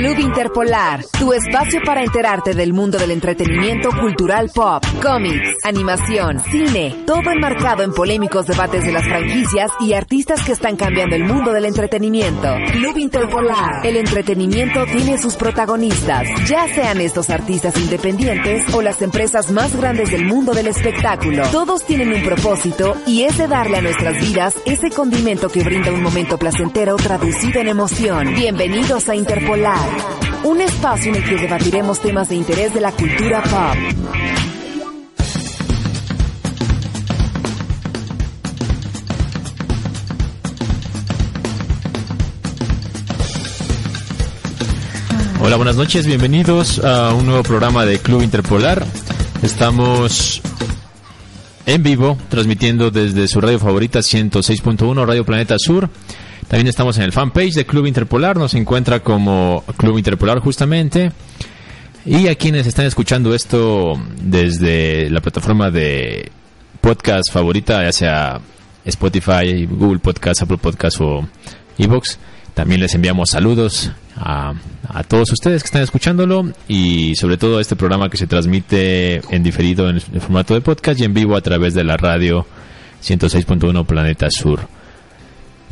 Club Interpolar, tu espacio para enterarte del mundo del entretenimiento cultural pop, cómics, animación, cine, todo enmarcado en polémicos debates de las franquicias y artistas que están cambiando el mundo del entretenimiento. Club Interpolar, el entretenimiento tiene sus protagonistas, ya sean estos artistas independientes o las empresas más grandes del mundo del espectáculo. Todos tienen un propósito y es de darle a nuestras vidas ese condimento que brinda un momento placentero traducido en emoción. Bienvenidos a Interpolar, un espacio en el que debatiremos temas de interés de la cultura pop. Hola, buenas noches, bienvenidos a un nuevo programa de Club Interpolar. Estamos en vivo, transmitiendo desde su radio favorita 106.1 Radio Planeta Sur. También estamos en el fanpage de Club Interpolar, nos encuentra como Club Interpolar justamente. Y a quienes están escuchando esto desde la plataforma de podcast favorita, ya sea Spotify, Google Podcast, Apple Podcast o Evox, también les enviamos saludos a, a, todos ustedes que están escuchándolo y sobre todo a este programa que se transmite en diferido en el formato de podcast y en vivo a través de la radio 106.1 Planeta Sur.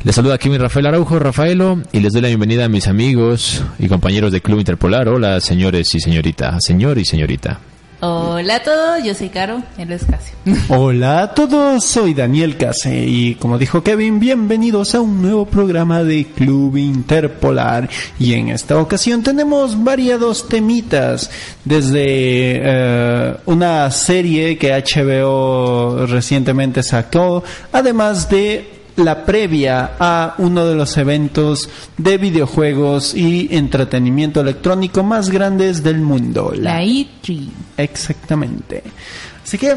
Les saluda aquí mi Rafael Araujo, Rafaelo, y les doy la bienvenida a mis amigos y compañeros de Club Interpolar. Hola, señores y señorita, señor y señorita. Hola a todos, yo soy Caro, él es Casio. Hola a todos, soy Daniel Case y como dijo Kevin, bienvenidos a un nuevo programa de Club Interpolar. Y en esta ocasión tenemos variados temitas, desde eh, una serie que HBO recientemente sacó, además de la previa a uno de los eventos de videojuegos y entretenimiento electrónico más grandes del mundo. La E3. Exactamente. Así que,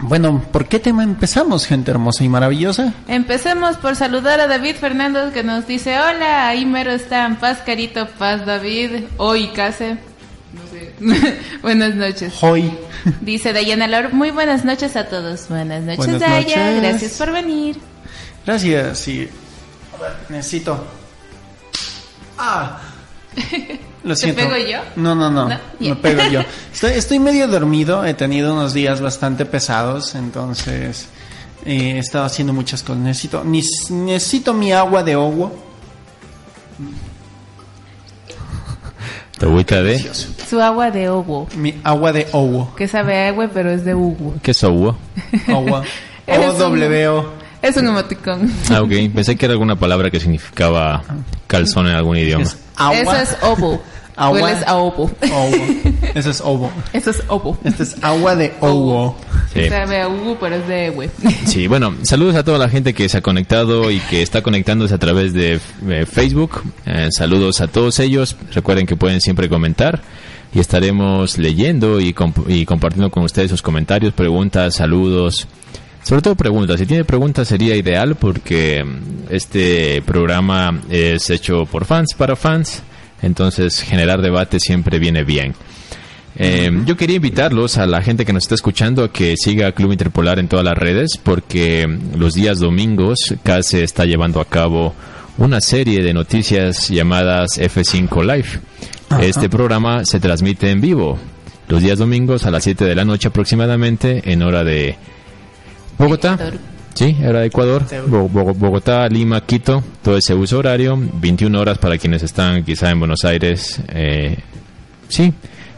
bueno, ¿por qué tema empezamos, gente hermosa y maravillosa? Empecemos por saludar a David Fernández que nos dice, hola, ahí mero están, paz Carito, paz David, hoy case. No sé. buenas noches. Hoy. Dice Dayana Laur, muy buenas noches a todos. Buenas noches, Buenas Daya. noches. Gracias por venir. Gracias, sí. A ver, necesito. Ah. Lo ¿Te siento. pego yo? No, no, no. No, Me ya. pego yo. Estoy, estoy medio dormido. He tenido unos días bastante pesados, entonces eh, he estado haciendo muchas cosas. Necesito, necesito mi agua de agua. Tu agüita de... Su agua de ovo, Mi agua de agua. que sabe a agua, pero es de Hugo. ¿Qué es agua? Agua. Eres O W O. Es un emoticón. Ah, ok. Pensé que era alguna palabra que significaba calzón en algún idioma. Es agua. Eso es ovo. Agua. Hueles a ovo. Agua. Eso es ovo. Eso es ovo. Este es agua de agua. Sí. Sabe a Hugo, pero es de hue. Sí, bueno, saludos a toda la gente que se ha conectado y que está conectándose a través de eh, Facebook. Eh, saludos a todos ellos. Recuerden que pueden siempre comentar y estaremos leyendo y, comp- y compartiendo con ustedes sus comentarios, preguntas, saludos. Sobre todo preguntas. Si tiene preguntas sería ideal porque mm, este programa es hecho por fans para fans. Entonces generar debate siempre viene bien. Eh, yo quería invitarlos a la gente que nos está escuchando a que siga Club Interpolar en todas las redes porque los días domingos CASE está llevando a cabo una serie de noticias llamadas F5 Live. Este programa se transmite en vivo los días domingos a las 7 de la noche aproximadamente en hora de Bogotá. Sí, hora de Ecuador. Bogotá, Lima, Quito, todo ese uso horario. 21 horas para quienes están quizá en Buenos Aires. eh, sí.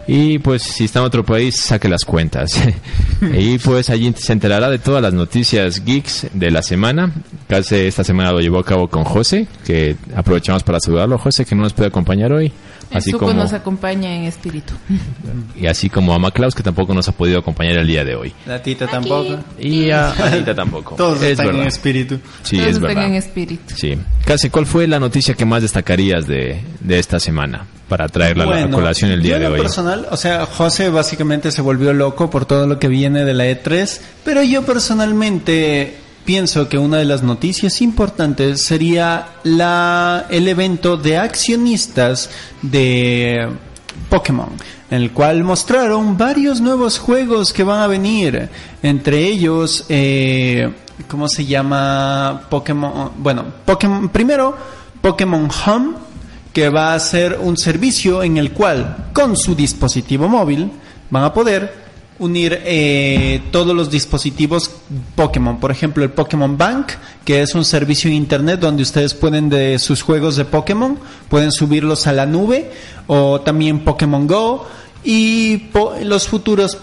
Y pues si está en otro país, saque las cuentas. y pues allí se enterará de todas las noticias geeks de la semana. Casi esta semana lo llevó a cabo con José, que aprovechamos para saludarlo. José, que no nos puede acompañar hoy. Así Suco como, nos acompaña en espíritu. y así como a Maclaus, que tampoco nos ha podido acompañar el día de hoy. La tita tampoco. Y a Anita tampoco. Todos es están en verdad. espíritu. Sí, Todos es están verdad. en espíritu. Sí. Casi, ¿cuál fue la noticia que más destacarías de, de esta semana para traerla a la Bueno, colación el día yo de en hoy? personal, o sea, José básicamente se volvió loco por todo lo que viene de la E3, pero yo personalmente pienso que una de las noticias importantes sería la el evento de accionistas de Pokémon, en el cual mostraron varios nuevos juegos que van a venir, entre ellos, eh, ¿cómo se llama? Pokémon, bueno, Pokémon, primero Pokémon Home que va a ser un servicio en el cual con su dispositivo móvil van a poder unir eh, todos los dispositivos Pokémon. Por ejemplo, el Pokémon Bank, que es un servicio en Internet donde ustedes pueden de sus juegos de Pokémon, pueden subirlos a la nube, o también Pokémon Go, y los futuros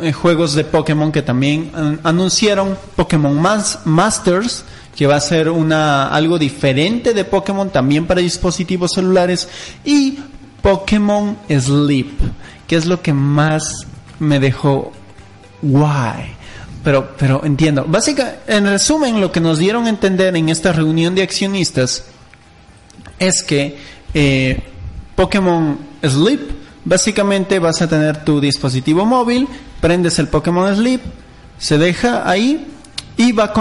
eh, juegos de Pokémon que también anunciaron Pokémon Masters, que va a ser una algo diferente de Pokémon también para dispositivos celulares y Pokémon Sleep, que es lo que más me dejó guay. Pero, pero entiendo. Básicamente, en resumen, lo que nos dieron a entender en esta reunión de accionistas es que eh, Pokémon Sleep, básicamente vas a tener tu dispositivo móvil, prendes el Pokémon Sleep, se deja ahí y va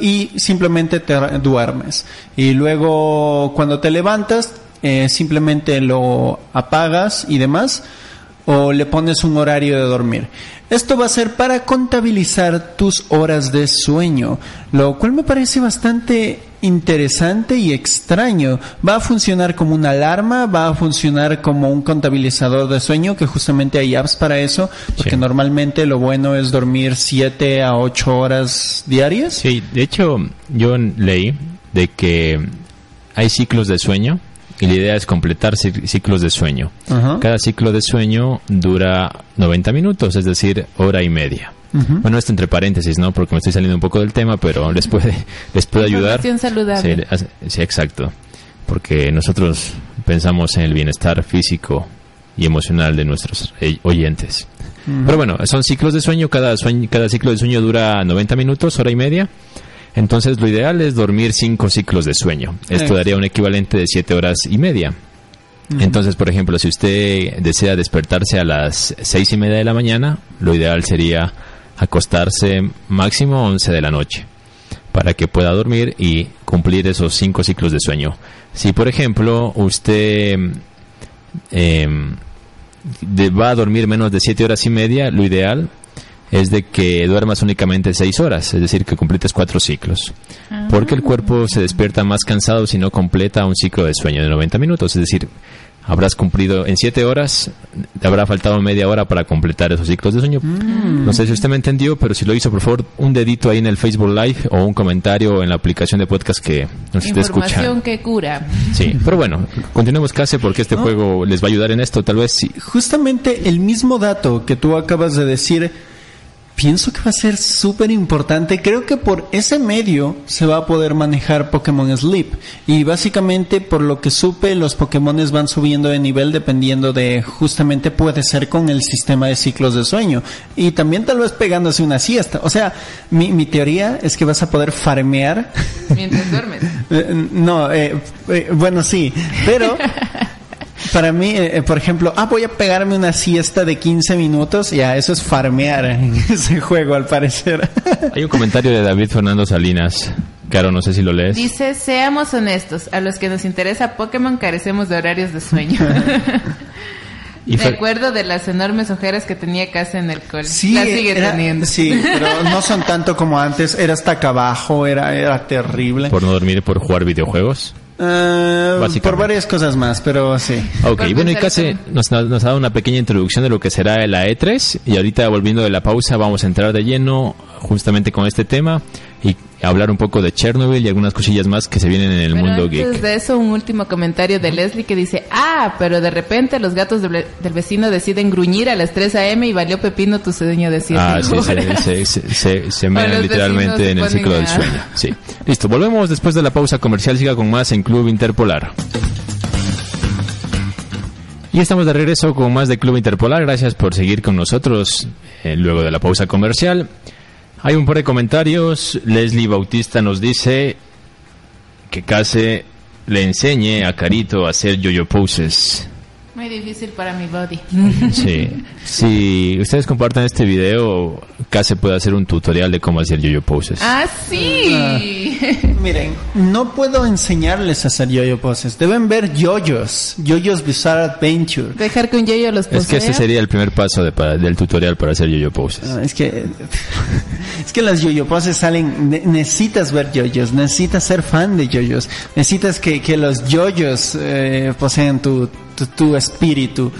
y simplemente te duermes. Y luego cuando te levantas, eh, simplemente lo apagas y demás o le pones un horario de dormir. Esto va a ser para contabilizar tus horas de sueño, lo cual me parece bastante interesante y extraño. Va a funcionar como una alarma, va a funcionar como un contabilizador de sueño, que justamente hay apps para eso, porque normalmente lo bueno es dormir 7 a 8 horas diarias. Sí, de hecho yo leí de que hay ciclos de sueño y la idea es completar ciclos de sueño. Cada ciclo de sueño dura 90 minutos, es decir, hora y media. Bueno, esto entre paréntesis, ¿no? Porque me estoy saliendo un poco del tema, pero les puede, les puede ayudar. saludable. Sí, exacto. Porque nosotros pensamos en el bienestar físico y emocional de nuestros eh, oyentes. Pero bueno, son ciclos de sueño, cada, sueño, cada ciclo de sueño dura 90 minutos, hora y media. Entonces lo ideal es dormir cinco ciclos de sueño. Esto daría un equivalente de siete horas y media. Entonces, por ejemplo, si usted desea despertarse a las seis y media de la mañana, lo ideal sería acostarse máximo 11 de la noche para que pueda dormir y cumplir esos cinco ciclos de sueño. Si, por ejemplo, usted em, va a dormir menos de siete horas y media, lo ideal es de que duermas únicamente seis horas, es decir, que completes cuatro ciclos. Ah. Porque el cuerpo se despierta más cansado si no completa un ciclo de sueño de 90 minutos, es decir, habrás cumplido en siete horas, te habrá faltado media hora para completar esos ciclos de sueño. Mm. No sé si usted me entendió, pero si lo hizo, por favor, un dedito ahí en el Facebook Live o un comentario en la aplicación de podcast que nos esté escuchando. Información que cura. Sí, pero bueno, continuemos casi porque este juego les va a ayudar en esto, tal vez sí. Justamente el mismo dato que tú acabas de decir pienso que va a ser súper importante. Creo que por ese medio se va a poder manejar Pokémon Sleep. Y básicamente, por lo que supe, los Pokémon van subiendo de nivel dependiendo de, justamente puede ser con el sistema de ciclos de sueño. Y también tal vez pegándose una siesta. O sea, mi, mi teoría es que vas a poder farmear. Mientras duermes. Eh, no, eh, eh, bueno, sí. Pero para mí, eh, eh, por ejemplo, ah, voy a pegarme una siesta de 15 minutos, ya, eso es farmear en ese juego, al parecer. Hay un comentario de David Fernando Salinas. Claro, no sé si lo lees. Dice, seamos honestos, a los que nos interesa Pokémon carecemos de horarios de sueño. Y Me acuerdo de las enormes ojeras que tenía casa en el cole. Sí, las sigue teniendo. Sí, pero no son tanto como antes. Era hasta acá abajo, era, era terrible. ¿Por no dormir y por jugar videojuegos? Uh, por varias cosas más, pero sí. Ok, bueno, y casi nos, nos, ha dado una pequeña introducción de lo que será la E3 y ahorita volviendo de la pausa vamos a entrar de lleno justamente con este tema hablar un poco de Chernobyl y algunas cosillas más que se vienen en el mundo antes geek. de eso, un último comentario de Leslie que dice, ah, pero de repente los gatos del, vecino deciden gruñir a las 3 a.m. y valió pepino tu sueño de 7 Ah, sí, se, se, se, literalmente en el ciclo del sueño. Sí. Listo, volvemos después de la pausa comercial, siga con más en Club Interpolar. Y estamos de regreso con más de Club Interpolar. Gracias por seguir con nosotros eh, luego de la pausa comercial. Hay un par de comentarios. Leslie Bautista nos dice que Case le enseñe a Carito a hacer yo-yo poses. Muy difícil para mi body. Sí. Si ustedes compartan este video, Case puede hacer un tutorial de cómo hacer yo-yo poses. Ah, sí. Miren, no puedo enseñarles a hacer yo-yo poses. Deben ver yoyos, yoyos Bizarre Adventure. Dejar que un yo-yo los posea. es que ese sería el primer paso de, para- del tutorial para hacer yo-yo poses. Ah, Es que es que las yoyo poses salen. ne- necesitas ver yoyos, necesitas ser fan de yoyos, necesitas que, que los yoyos eh, poseen tu, tu, tu espíritu.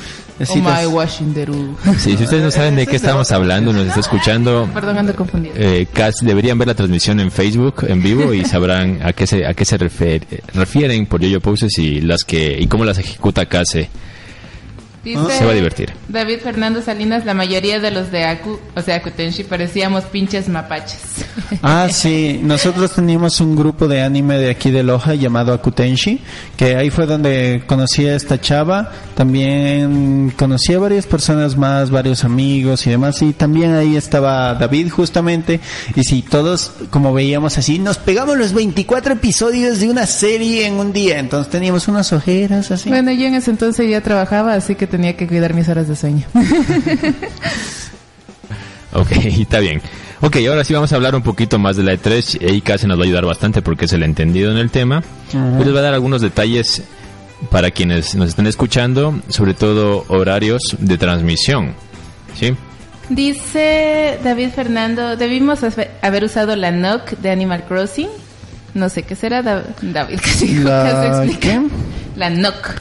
Oh my washing Deru. Sí, si ustedes no saben de qué estamos hablando, nos está escuchando, Perdón, ando confundido. eh, casi deberían ver la transmisión en Facebook en vivo y sabrán a qué se a qué se refer- refieren por yo-yo poses y las que y cómo las ejecuta Case. Dice Se va a divertir. David Fernando Salinas, la mayoría de los de Aku, o sea, Akutenshi, parecíamos pinches mapaches. Ah, sí, nosotros teníamos un grupo de anime de aquí de Loja llamado Akutenshi, que ahí fue donde conocí a esta chava, también conocí a varias personas más, varios amigos y demás, y también ahí estaba David justamente, y sí, todos como veíamos así, nos pegamos los 24 episodios de una serie en un día, entonces teníamos unas ojeras así. Bueno, yo en ese entonces ya trabajaba, así que tenía que cuidar mis horas de sueño. Ok, está bien. Ok, ahora sí vamos a hablar un poquito más de la E3 y Case nos va a ayudar bastante porque es el entendido en el tema. Yo les voy a dar algunos detalles para quienes nos estén escuchando, sobre todo horarios de transmisión. ¿Sí? Dice David Fernando, debimos haber usado la NOC de Animal Crossing. No sé qué será, Da- David. casi dijo, ¿La qué? La NOC.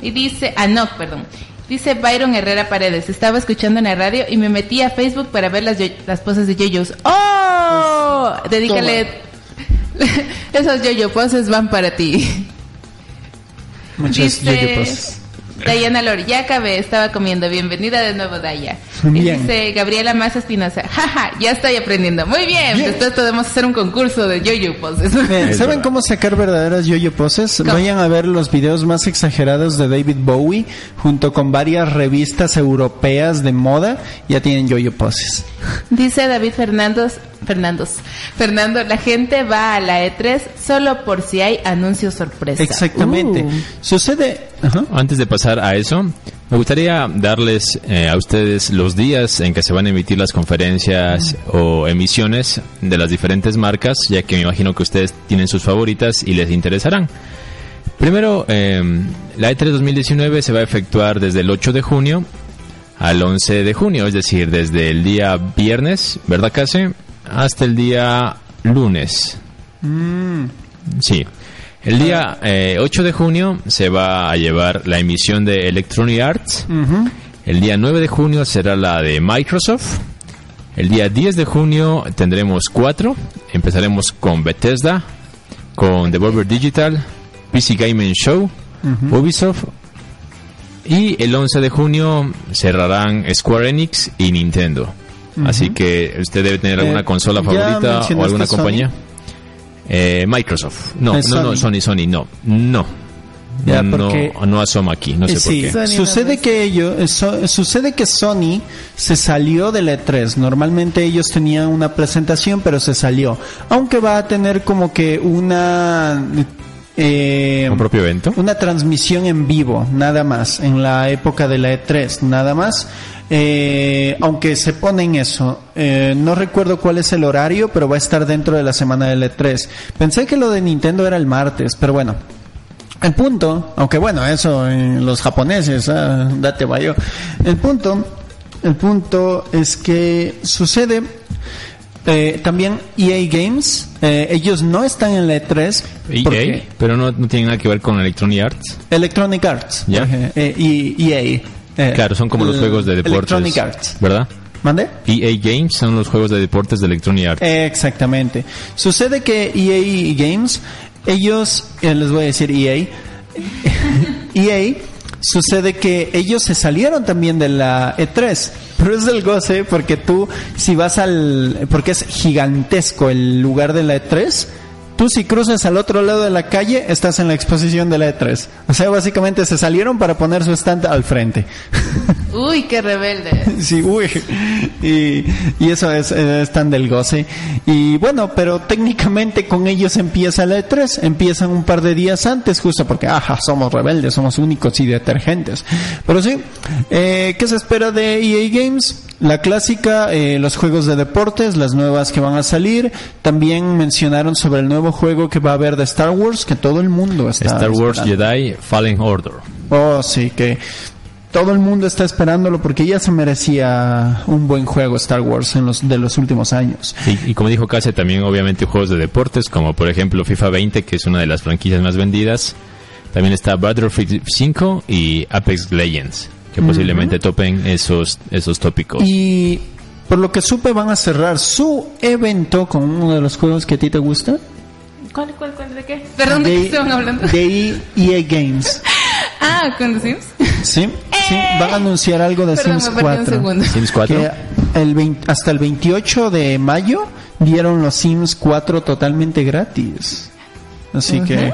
Y dice, ah, NOC, perdón. Dice Byron Herrera Paredes, estaba escuchando en la radio y me metí a Facebook para ver las, las poses de yoyos. ¡Oh! Dedícale... Esos yoyo poses van para ti. Muchas yo-yo poses. Dayana Lor, ya acabé, estaba comiendo. Bienvenida de nuevo, Daya. Y Bien. dice Gabriela Maza Espinosa, jaja, ya estoy aprendiendo. Muy bien, Bien. después podemos hacer un concurso de yo-yo poses. Bien, ¿Saben cómo sacar verdaderas yo-yo poses? ¿Cómo? Vayan a ver los videos más exagerados de David Bowie junto con varias revistas europeas de moda. Ya tienen yo-yo poses. Dice David Fernandos, Fernandos, Fernando, la gente va a la E3 solo por si hay anuncios sorpresa. Exactamente. Uh. Sucede... Ajá. Antes de pasar a eso, me gustaría darles eh, a ustedes los días en que se van a emitir las conferencias o emisiones de las diferentes marcas, ya que me imagino que ustedes tienen sus favoritas y les interesarán. Primero, eh, la E3 2019 se va a efectuar desde el 8 de junio al 11 de junio, es decir, desde el día viernes, ¿verdad, Case? Hasta el día lunes. Sí. El día eh, 8 de junio se va a llevar la emisión de Electronic Arts. El día 9 de junio será la de Microsoft. El día 10 de junio tendremos cuatro. Empezaremos con Bethesda, con Devolver Digital, PC Gaming Show, Ubisoft. Y el 11 de junio cerrarán Square Enix y Nintendo. Así que usted debe tener alguna Eh, consola favorita o alguna Sony. Eh, Microsoft. No, no, no, Sony. Sony, no. No. Ya, no, no asoma aquí, no sé Eh, por sí, qué. Sony sucede no que ellos, so- sucede que Sony se salió de la E3. Normalmente ellos tenían una presentación, pero se salió. Aunque va a tener como que una eh, ¿Un propio evento? una transmisión en vivo, nada más, en la época de la E3, nada más. Eh, aunque se pone en eso, eh, no recuerdo cuál es el horario, pero va a estar dentro de la semana del E3. Pensé que lo de Nintendo era el martes, pero bueno. El punto, aunque bueno, eso en los japoneses, ah, date vaya. El punto, el punto es que sucede eh, también EA Games, eh, ellos no están en la E3 EA, pero no, no tiene nada que ver con Electronic Arts. Electronic Arts, Ya. eh, eh, y EA. Eh, Claro, son como los juegos de deportes. Electronic Arts. ¿Verdad? ¿Mande? EA Games son los juegos de deportes de Electronic Arts. Exactamente. Sucede que EA Games, ellos, eh, les voy a decir EA, EA, sucede que ellos se salieron también de la E3. Pero es del goce porque tú, si vas al, porque es gigantesco el lugar de la E3, tú si cruzas al otro lado de la calle, estás en la exposición de la E3. O sea, básicamente se salieron para poner su stand al frente. Uy, qué rebelde. Sí, uy. Y, y eso es, es tan del goce. Y bueno, pero técnicamente con ellos empieza la E3. Empiezan un par de días antes, justo porque, ajá, somos rebeldes, somos únicos y detergentes. Pero sí, eh, ¿qué se espera de EA Games? La clásica, eh, los juegos de deportes, las nuevas que van a salir. También mencionaron sobre el nuevo juego que va a haber de Star Wars, que todo el mundo está Star Wars esperando. Jedi Fallen Order. Oh, sí, que todo el mundo está esperándolo porque ya se merecía un buen juego Star Wars en los de los últimos años. Sí, y como dijo Case, también obviamente juegos de deportes, como por ejemplo FIFA 20, que es una de las franquicias más vendidas. También está Battlefield 5 y Apex Legends, que posiblemente topen esos, esos tópicos. Y por lo que supe van a cerrar su evento con uno de los juegos que a ti te gusta. ¿Cuál, cuál, cuál? ¿De qué? Perdón, ¿de qué estaban hablando? de EA Games. Ah, ¿con los Sims? ¿Sí? Sí, van a anunciar algo de Perdón, Sims me perdí un 4. segundo. Sims 4. Que el 20 hasta el 28 de mayo dieron los Sims 4 totalmente gratis. Así que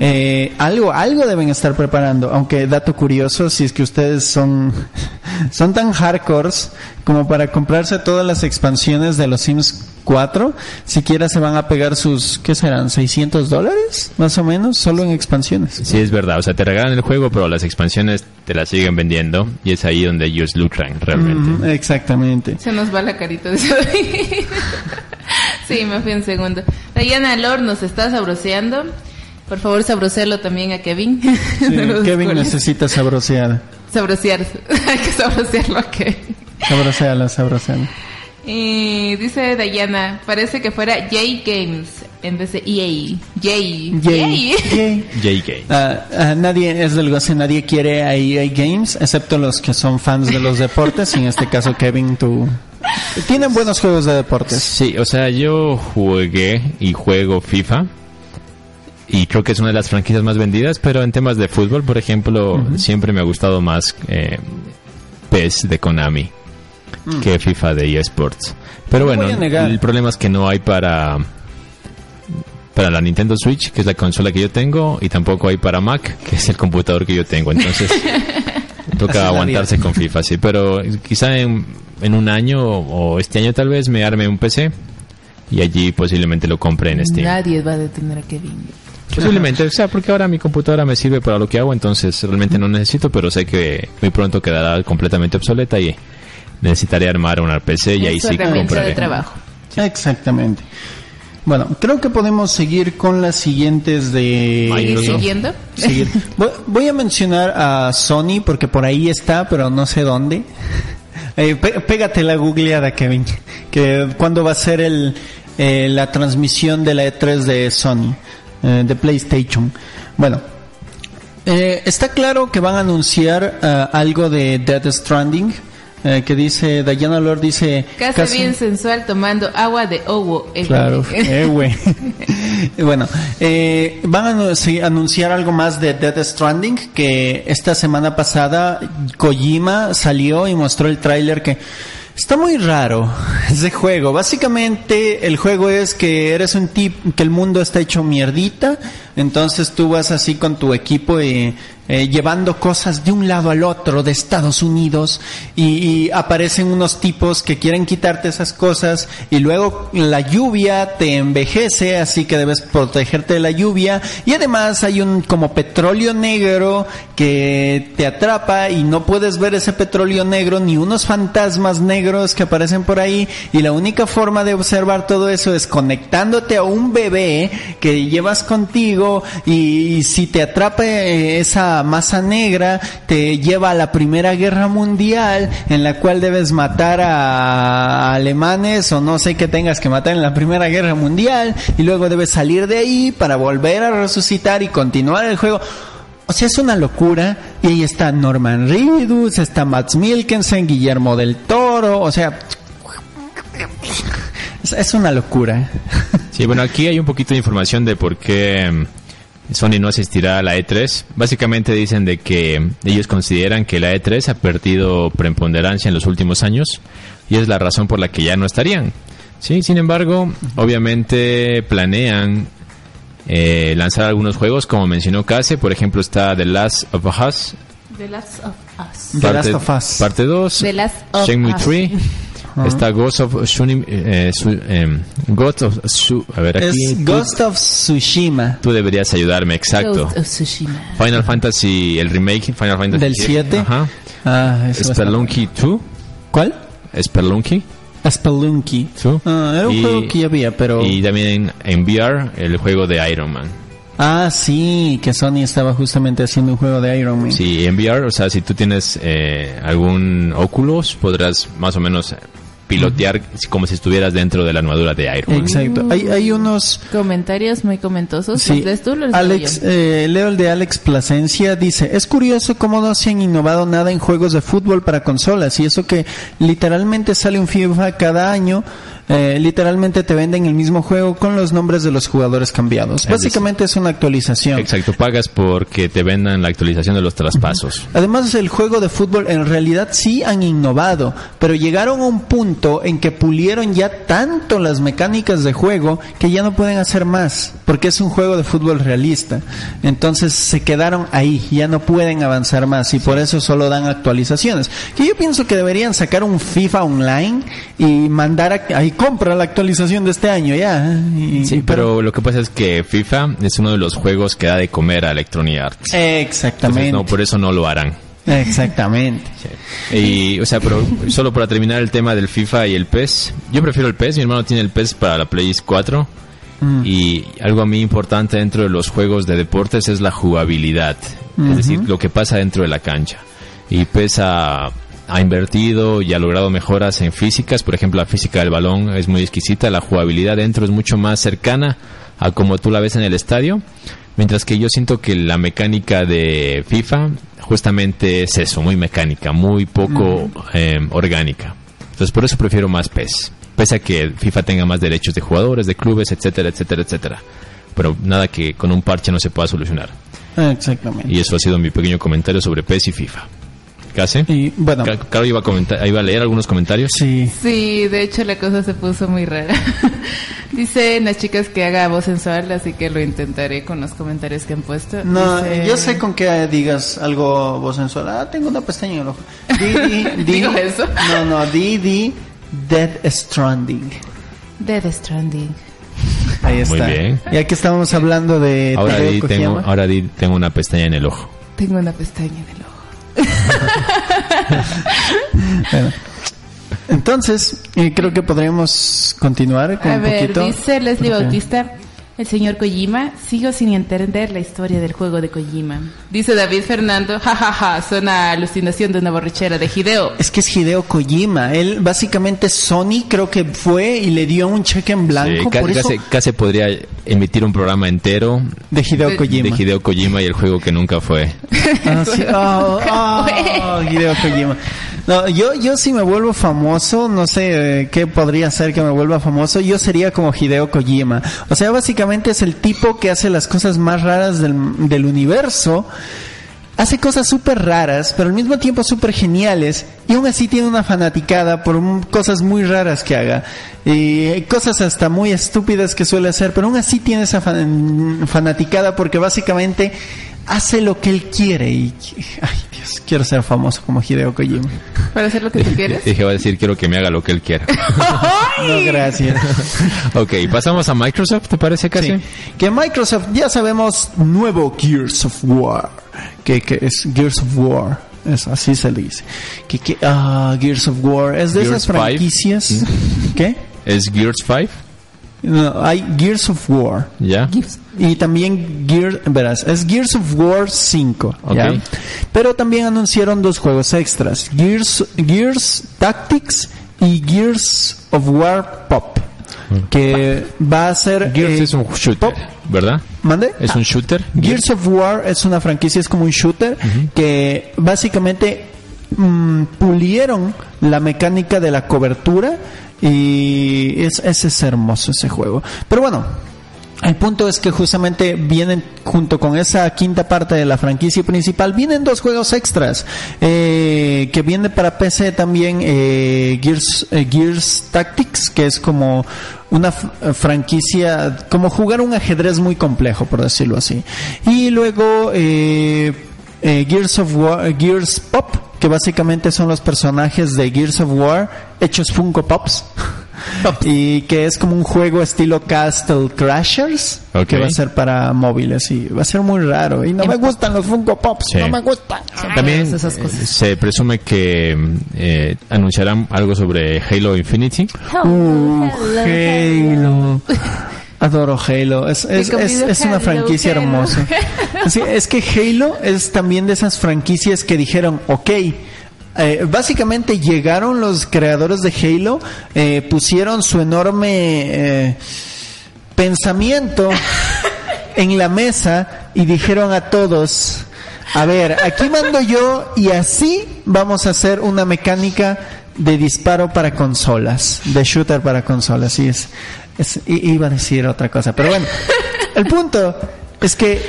eh, algo algo deben estar preparando. Aunque dato curioso, si es que ustedes son son tan hardcores como para comprarse todas las expansiones de los Sims 4, siquiera se van a pegar sus ¿qué serán? 600 dólares más o menos solo en expansiones. Sí, es verdad. O sea, te regalan el juego, pero las expansiones te las siguen vendiendo. Y es ahí donde ellos lucran realmente. Exactamente. Se nos va la carita de Sí, me fui un segundo. Diana Lord nos está sabroseando. Por favor, sabrosearlo también a Kevin. Sí, Kevin necesita sabroseada. Sabrosear. Hay que sabrosearlo a Kevin. Sabroseala. Y dice Diana, parece que fuera J Games en vez de EA. J. Yay. Yay. JK. Ah, ah, nadie es del goce, nadie quiere a EA Games, excepto los que son fans de los deportes. y en este caso, Kevin, tú. Tienen buenos juegos de deportes. Sí, o sea, yo jugué y juego FIFA. Y creo que es una de las franquicias más vendidas, pero en temas de fútbol, por ejemplo, siempre me ha gustado más eh, PES de Konami que FIFA de eSports. Pero No bueno, el problema es que no hay para para la Nintendo Switch, que es la consola que yo tengo, y tampoco hay para Mac, que es el computador que yo tengo. Entonces, toca aguantarse con FIFA, sí. Pero quizá en, en un año o este año tal vez me arme un PC y allí posiblemente lo compre en Steam. Nadie va a detener a Kevin. Posiblemente, o sea, porque ahora mi computadora me sirve para lo que hago, entonces realmente no necesito, pero sé que muy pronto quedará completamente obsoleta y necesitaré armar una PC y ahí sí herramienta compraré. de trabajo. Exactamente. Bueno, creo que podemos seguir con las siguientes de... ¿Y Microsoft. siguiendo? seguir. Voy a mencionar a Sony porque por ahí está, pero no sé dónde. Eh, pé- pégate la googleada, Kevin. Que cuándo va a ser el, eh, la transmisión de la E3 de Sony, eh, de PlayStation. Bueno, eh, está claro que van a anunciar algo de Death Stranding. Eh, que dice, Diana Lord dice... Casi, casi- bien sensual tomando agua de Owo. eh, Claro, eh, bueno, eh, van a anunci- anunciar algo más de Death Stranding, que esta semana pasada Kojima salió y mostró el tráiler que está muy raro ese juego. Básicamente el juego es que eres un tipo, que el mundo está hecho mierdita, entonces tú vas así con tu equipo y eh, llevando cosas de un lado al otro de Estados Unidos y aparecen unos tipos que quieren quitarte esas cosas y luego la lluvia te envejece así que debes protegerte de la lluvia. Y además hay un como petróleo negro que te atrapa y no puedes ver ese petróleo negro ni unos fantasmas negros que aparecen por ahí. Y la única forma de observar todo eso es conectándote a un bebé que llevas contigo y, si te atrapa eh, esa masa negra te lleva a la primera guerra mundial en la cual debes matar a alemanes o no sé qué tengas que matar en la primera guerra mundial y luego debes salir de ahí para volver a resucitar y continuar el juego. O sea, es una locura. Y ahí está Norman Reedus, está Max Milkensen, Guillermo del Toro. O sea, es, una locura. Sí, bueno, aquí hay un poquito de información de por qué em, Sony no asistirá a la E3. Básicamente dicen de que em, ellos consideran que la E3 ha perdido preponderancia en los últimos años y es la razón por la que ya no estarían. Sí, sin embargo, obviamente planean eh, lanzar algunos juegos, como mencionó Case, por ejemplo está The Last of Us. The Last of Us. Parte, The Last of Us. Parte 2. The Last of Shenmue Ajá. Está Ghost of Shunim, eh, su, eh, Ghost of Su, a. Es Ghost tú, of Tsushima. Tú deberías ayudarme, exacto. Ghost of Tsushima. Final Fantasy, el remake Final Fantasy del 7. Ajá. Ah, Spelunky 2. ¿Cuál? Spelunky. Spelunky. Ah, era un y, juego que ya había, pero Y también en, VR el juego de Iron Man. Ah, sí, que Sony estaba justamente haciendo un juego de Iron Man. Sí, en VR, o sea, si tú tienes eh, algún Oculus, podrás más o menos pilotear como si estuvieras dentro de la armadura de Iron Man. Exacto. Hay, hay unos... Comentarios muy comentosos. Sí, ¿Los lees tú o los leo Alex, eh, leo el de Alex Plasencia, dice, es curioso cómo no se han innovado nada en juegos de fútbol para consolas y eso que literalmente sale un FIFA cada año, eh, literalmente te venden el mismo juego con los nombres de los jugadores cambiados. Básicamente es una actualización. Exacto, pagas porque te vendan la actualización de los traspasos. Además, el juego de fútbol en realidad sí han innovado, pero llegaron a un punto en que pulieron ya tanto las mecánicas de juego que ya no pueden hacer más, porque es un juego de fútbol realista. Entonces se quedaron ahí, ya no pueden avanzar más y por eso solo dan actualizaciones. Que yo pienso que deberían sacar un FIFA online y mandar a, ahí compra la actualización de este año ya. Y- Sí, pero lo que pasa es que FIFA es uno de los juegos que da de comer a Electronic Arts. Exactamente. Entonces, no, por eso no lo harán. Exactamente. Y, o sea, pero solo para terminar el tema del FIFA y el PES, yo prefiero el PES, mi hermano tiene el PES para la Play 4 y algo a mí importante dentro de los juegos de deportes es la jugabilidad, es decir, lo que pasa dentro de la cancha. Y PES ha, ha invertido y ha logrado mejoras en físicas, por ejemplo, la física del balón es muy exquisita, la jugabilidad dentro es mucho más cercana a como tú la ves en el estadio. Mientras que yo siento que la mecánica de FIFA justamente es eso, muy mecánica, muy poco eh, orgánica. Entonces por eso prefiero más PES. Pese a que FIFA tenga más derechos de jugadores, de clubes, etcétera, etcétera, etcétera. Pero nada que con un parche no se pueda solucionar. Exactamente. Y eso ha sido mi pequeño comentario sobre PES y FIFA. ¿Casi? Y bueno, Claro, iba a, comentar, iba a leer algunos comentarios. sí. Sí, de hecho la cosa se puso muy rara. Dicen las chicas que haga voz sensual, así que lo intentaré con los comentarios que han puesto. No, Dice- yo sé con que digas algo vos sensual. Ah, tengo una pestaña en el ojo. Di, di, di- ¿Digo eso? No, no, di, di, Dead Stranding. Death Stranding. Ahí está. Muy bien. Ya que estábamos hablando de Ahora di, tengo, ahora di, tengo una pestaña en el ojo. Tengo una pestaña en el ojo. Bueno. Entonces, eh, creo que podríamos continuar con A un ver, poquito. dice Leslie. Bautista, el señor Kojima, sigo sin entender la historia del juego de Kojima. Dice David Fernando, jajaja, suena a alucinación de una borrachera de Hideo. Es que es Hideo Kojima. Él básicamente Sony creo que fue y le dio un cheque en blanco. Sí, ca- por eso, casi, casi podría emitir un programa entero de Hideo de- Kojima. de Hideo Kojima y el juego que nunca fue. Ah, sí. Oh, oh, Hideo Kojima. No, yo, yo si me vuelvo famoso, no sé eh, qué podría ser que me vuelva famoso, yo sería como Hideo Kojima. O sea, básicamente es el tipo que hace las cosas más raras del, universo. Hace cosas súper raras, pero al mismo tiempo súper geniales, y aún así tiene una fanaticada por cosas muy raras que haga. Y cosas hasta muy estúpidas que suele hacer, pero aún así tiene esa fan- fanaticada porque básicamente hace lo que él quiere. Y, Dios, quiero ser famoso como Hideo Kojima. Para hacer lo que tú quieres. Dije, va a decir, quiero que me haga lo que él quiera. No, gracias. ok, pasamos a Microsoft, ¿te parece casi? Sí. Que Microsoft, ya sabemos, nuevo Gears of War. Que, que es Gears of War. Es, así se le dice. Que, que, ah, Gears of War. Es de Gears esas five. franquicias. ¿Qué? ¿Es Gears 5? No, hay Gears of War. ¿Ya? Y también Gears, verás, es Gears of War 5, ¿ya? Ok. Pero también anunciaron dos juegos extras, Gears, Gears Tactics y Gears of War Pop, que va a ser... Gears eh, es un shooter, Pop. ¿verdad? ¿Mande? ¿Es un shooter? Gears of War es una franquicia, es como un shooter que básicamente mm, pulieron la mecánica de la cobertura y es, ese es hermoso ese juego. Pero bueno, el punto es que justamente vienen junto con esa quinta parte de la franquicia principal, vienen dos juegos extras eh, que viene para PC también eh, Gears, eh, Gears Tactics, que es como una franquicia, como jugar un ajedrez muy complejo, por decirlo así. Y luego Gears of War, Gears Pop, que básicamente son los personajes de Gears of War hechos Funko Pops. y que es como un juego estilo Castle Crashers Ok. que va a ser para móviles y va a ser muy raro y no me gustan los Funko Pops, Sí. no me gustan. También raras esas cosas. eh, se presume que eh, anunciarán algo sobre Halo Infinity. Uh, Halo. Adoro Halo. Es, una franquicia Halo. hermosa. Sí, es que Halo es también de esas franquicias que dijeron, ok, eh, básicamente llegaron los creadores de Halo, eh, pusieron su enorme eh, pensamiento en la mesa y dijeron a todos, a ver, aquí mando yo y así vamos a hacer una mecánica de disparo para consolas, de shooter para consolas. Y es, es- iba a decir otra cosa, pero bueno, el punto es que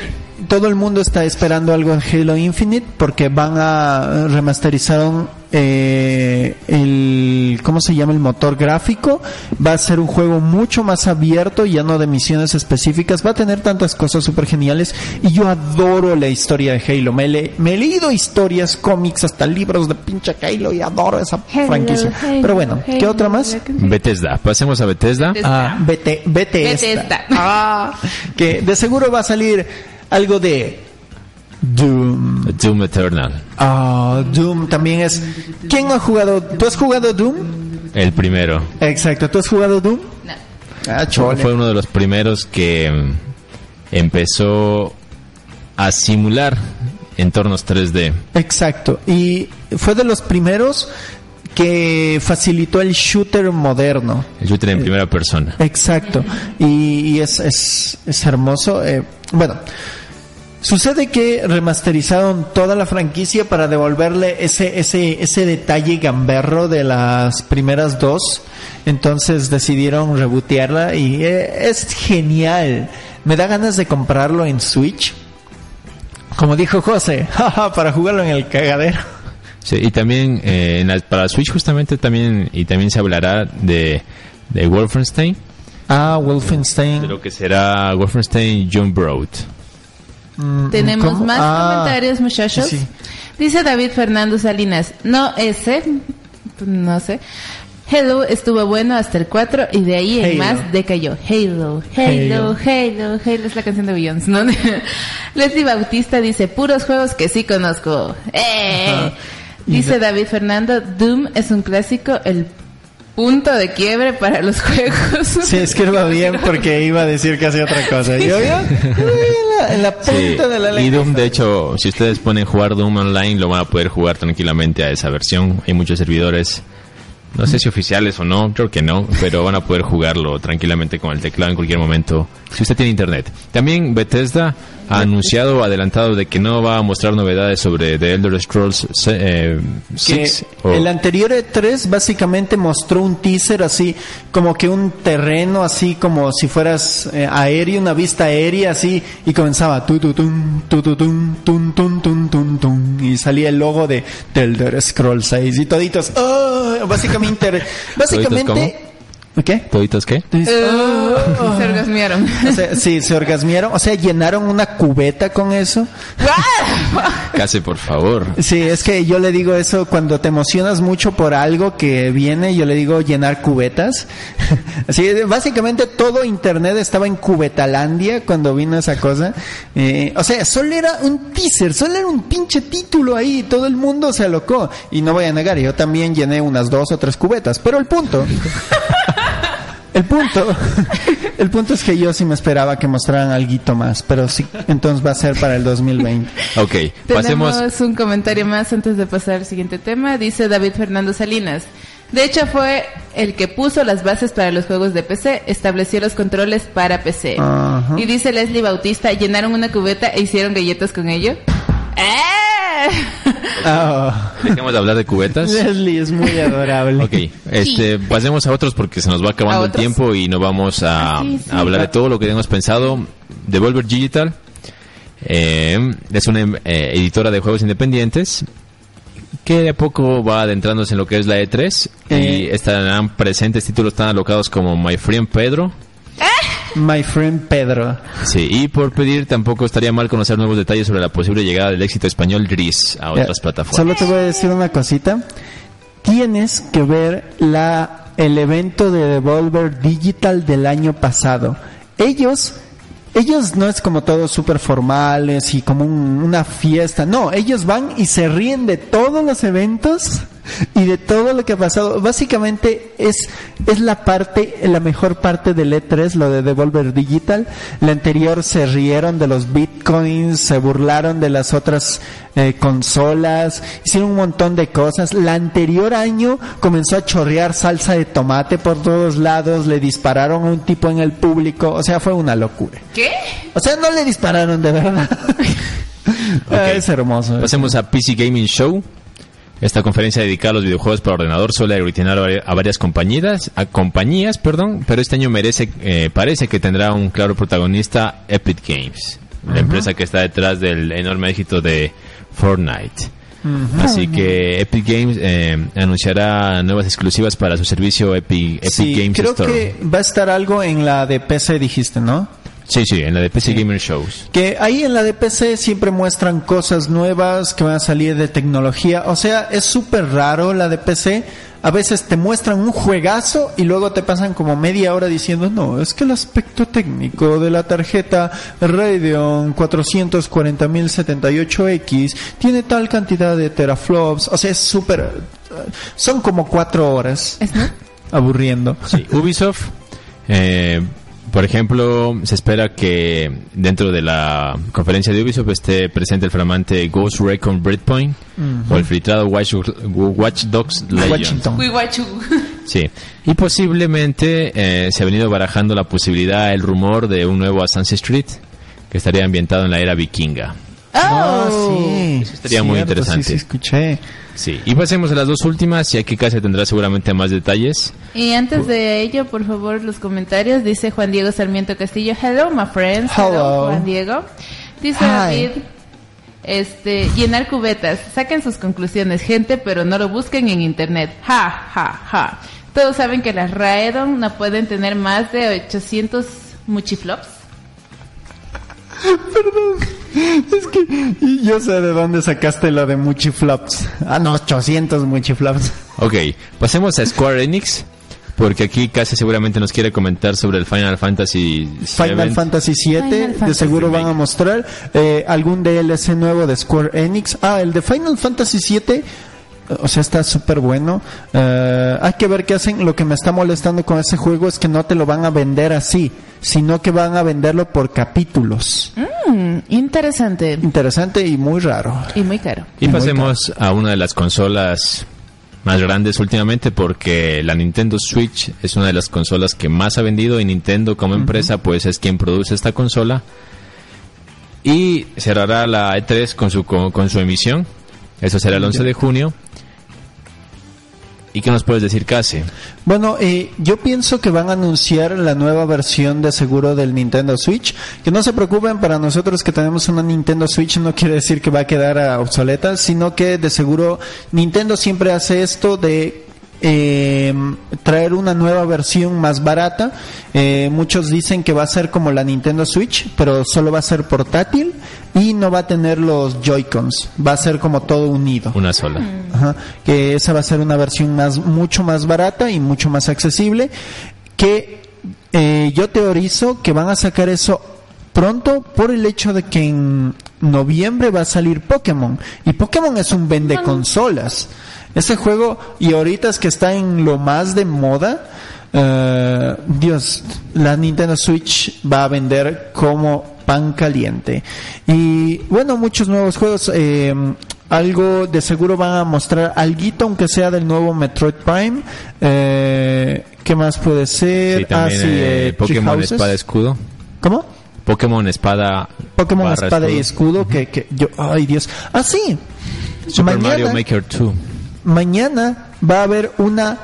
todo el mundo está esperando algo de Halo Infinite porque van a remasterizar un, eh, el cómo se llama el motor gráfico va a ser un juego mucho más abierto ya no de misiones específicas va a tener tantas cosas súper geniales y yo adoro la historia de Halo me, le- me he leído historias cómics hasta libros de pinche Halo y adoro esa Halo, franquicia Halo, pero bueno ¿qué otra más? Bethesda. Pasemos a Bethesda. Ah, vete, vete, Vete esta. esta. Ah, que de seguro va a salir algo de Doom. Doom Eternal. Ah, Doom también es. ¿Quién ha jugado? ¿Tú has jugado Doom? El primero. Exacto, ¿tú has jugado Doom? No. Ah, chole. Fue uno de los primeros que mm, empezó a simular entornos 3D. Exacto. Y fue de los primeros que facilitó el shooter moderno. El shooter en primera persona. Exacto. Y, y es, es, es hermoso. Eh, bueno, sucede que remasterizaron toda la franquicia para devolverle ese, ese, ese detalle gamberro de las primeras dos. Entonces decidieron rebotearla y eh, es genial. Me da ganas de comprarlo en Switch. Como dijo José, jaja, para jugarlo en el cagadero. Sí, y también eh, en la- para Switch justamente también y también se hablará de, de Wolfenstein, Ah, de Wolfenstein. lo que será Wolfenstein John Broad. Mm, Tenemos ¿cómo? más Ah, comentarios, muchachos. sí. Dice David Fernando Salinas, no ese, no sé. Hello estuvo bueno hasta el 4 y de ahí en Halo. más decayó. Halo, Halo, Halo, Halo, es la canción de Beyoncé, ¿no? Leslie Bautista dice, puros juegos que sí conozco. ¡Eh! Dice David Fernando, Doom es un clásico, el punto de quiebre para los juegos. Sí, es que iba bien porque iba a decir casi otra cosa. Yo, yo, en la, en la punta Sí, de la y lengua. Doom, de hecho, si ustedes ponen jugar Doom online, lo van a poder jugar tranquilamente a esa versión. Hay muchos servidores, no sé si oficiales o no, creo que no, pero van a poder jugarlo tranquilamente con el teclado en cualquier momento, si usted tiene internet. También Bethesda ha anunciado, adelantado de que no va a mostrar novedades sobre The Elder Scrolls eh, que 6. o- el anterior E3 básicamente mostró un teaser así como que un terreno así como si fueras eh, aéreo, una vista aérea así y comenzaba tu tu tum, tu tu tum, tum, tum, tum, tum, tum, y salía el logo de The Elder Scrolls 6 y toditos básicamente básicamente ¿qué? ¿Toditos qué? Se orgasmearon. O sea, sí, se orgasmearon, o sea, llenaron una cubeta con eso. Casi, por favor. Sí, es que yo le digo eso cuando te emocionas mucho por algo que viene, yo le digo llenar cubetas. Así, básicamente todo internet estaba en cubetalandia cuando vino esa cosa. Eh, o sea, solo era un teaser, solo era un pinche título ahí, todo el mundo se alocó. Y no voy a negar, yo también llené unas dos o tres cubetas, pero el punto... El punto, el punto es que yo sí me esperaba que mostraran algo más, pero sí, entonces va a ser para el 2020. Ok, pasemos. Tenemos un comentario más antes de pasar al siguiente tema. Dice David Fernando Salinas. De hecho, fue el que puso las bases para los juegos de PC, estableció los controles para PC. Y dice Leslie Bautista, llenaron una cubeta e hicieron galletas con ello. ¡Eh! Ah. Dejemos de hablar de cubetas. Leslie es muy adorable. Ok, este, pasemos a otros porque se nos va acabando ¿A el tiempo y no vamos a, sí, sí. a hablar de todo lo que hemos pensado. Devolver Digital eh, es una eh, editora de juegos independientes que de a poco va adentrándose en lo que es la E3 y Eh. estarán presentes títulos tan alocados como My Friend Pedro. My friend Pedro. Sí, y por pedir tampoco estaría mal conocer nuevos detalles sobre la posible llegada del éxito español Gris a otras Eh, plataformas. Solo te voy a decir una cosita. Tienes que ver la el evento de Devolver Digital del año pasado. Ellos ellos no es como todos súper formales y como un- una fiesta. No, ellos van y se ríen de todos los eventos y de todo lo que ha pasado. Básicamente es, es la parte, la mejor parte del E3, lo de Devolver Digital. La anterior se rieron de los bitcoins, se burlaron de las otras eh, consolas, hicieron un montón de cosas. La anterior año comenzó a chorrear salsa de tomate por todos lados, le dispararon a un tipo en el público, o sea, fue una locura. ¿Qué? O sea, no le dispararon de verdad. Ah, es hermoso. Pasemos a PC Gaming Show. Esta conferencia dedicada a los videojuegos para ordenador suele aglutinar a vari- a varias compañías, a compañías, perdón, pero este año merece, eh, parece que tendrá un claro protagonista Epic Games, la empresa que está detrás del enorme éxito de Fortnite. Así que Epic Games eh, anunciará nuevas exclusivas para su servicio Epic, Epic Sí, Games creo Store. que va a estar algo en la de PC, dijiste, ¿no? Sí, sí, en la de PC Gamer Shows. Que ahí en la de PC siempre muestran cosas nuevas que van a salir de tecnología. O sea, es súper raro la de PC. A veces te muestran un juegazo y luego te pasan como media hora diciendo, no, es que el aspecto técnico de la tarjeta Radeon 440.078X tiene tal cantidad de teraflops. O sea, es súper... Son como cuatro horas ¿Es no? aburriendo. Sí, Ubisoft, eh, por ejemplo, se espera que dentro de la conferencia de Ubisoft esté presente el flamante Ghost Recon Breakpoint o el filtrado Watch, Watch Dogs. Huihuachu. Sí, y posiblemente eh, se ha venido barajando la posibilidad, el rumor de un nuevo Assassin's Creed que estaría ambientado en la era vikinga. Ah, Oh. sí. Eso estaría muy interesante. Sí, sí, escuché. Sí, y pasemos a las dos últimas y aquí casi tendrá seguramente más detalles. Y antes de ello, por favor, los comentarios. Dice Juan Diego Sarmiento Castillo. Hello, my friends. Hello. Juan Diego. Dice Hi. David. Este, llenar cubetas. Saquen sus conclusiones, gente, pero no lo busquen en internet. Ja, ja, ja. Todos saben que las Raedon no pueden tener más de 800 muchiflops. Es que yo sé de dónde sacaste lo de Muchiflops. Ah, no, 800 Muchiflops. Ok, pasemos a Square Enix, porque aquí casi seguramente nos quiere comentar sobre el Final Fantasy Final VII. Fantasy VII, Final de Fantasy seguro van a mostrar eh, algún DLC nuevo de Square Enix. Ah, el de Final Fantasy VII, o sea, está súper bueno. Eh, hay que ver qué hacen. Lo que me está molestando con ese juego es que no te lo van a vender así, sino que van a venderlo por capítulos. Mm, interesante. Interesante y muy raro. Y muy caro. Y pasemos a una de las consolas más grandes últimamente porque la Nintendo Switch es una de las consolas que más ha vendido y Nintendo como empresa pues es quien produce esta consola y cerrará la E3 con su con, con su emisión. Eso será el 11 de junio. ¿Y qué nos puedes decir, Casi? Bueno, eh, yo pienso que van a anunciar la nueva versión de seguro del Nintendo Switch. Que no se preocupen, para nosotros que tenemos una Nintendo Switch no quiere decir que va a quedar obsoleta, sino que de seguro Nintendo siempre hace esto de eh, traer una nueva versión más barata. Eh, muchos dicen que va a ser como la Nintendo Switch, pero solo va a ser portátil y no va a tener los Joy-Cons. Va a ser como todo unido. Una sola. Ajá, que esa va a ser una versión más mucho más barata y mucho más accesible que eh, yo teorizo que van a sacar eso pronto por el hecho de que en noviembre va a salir Pokémon y Pokémon es un vende consolas ese juego y ahorita es que está en lo más de moda eh, Dios la Nintendo Switch va a vender como pan caliente y bueno muchos nuevos juegos eh, algo de seguro van a mostrar alguito aunque sea del nuevo Metroid Prime eh, ¿qué más puede ser? Sí, también Ah, sí, eh, eh, Pokémon. Espada Escudo. ¿cómo? Pokémon Espada. Pokémon Espada y Escudo que, que yo ay Dios ah sí Super Mario Maker 2. Mañana va a haber una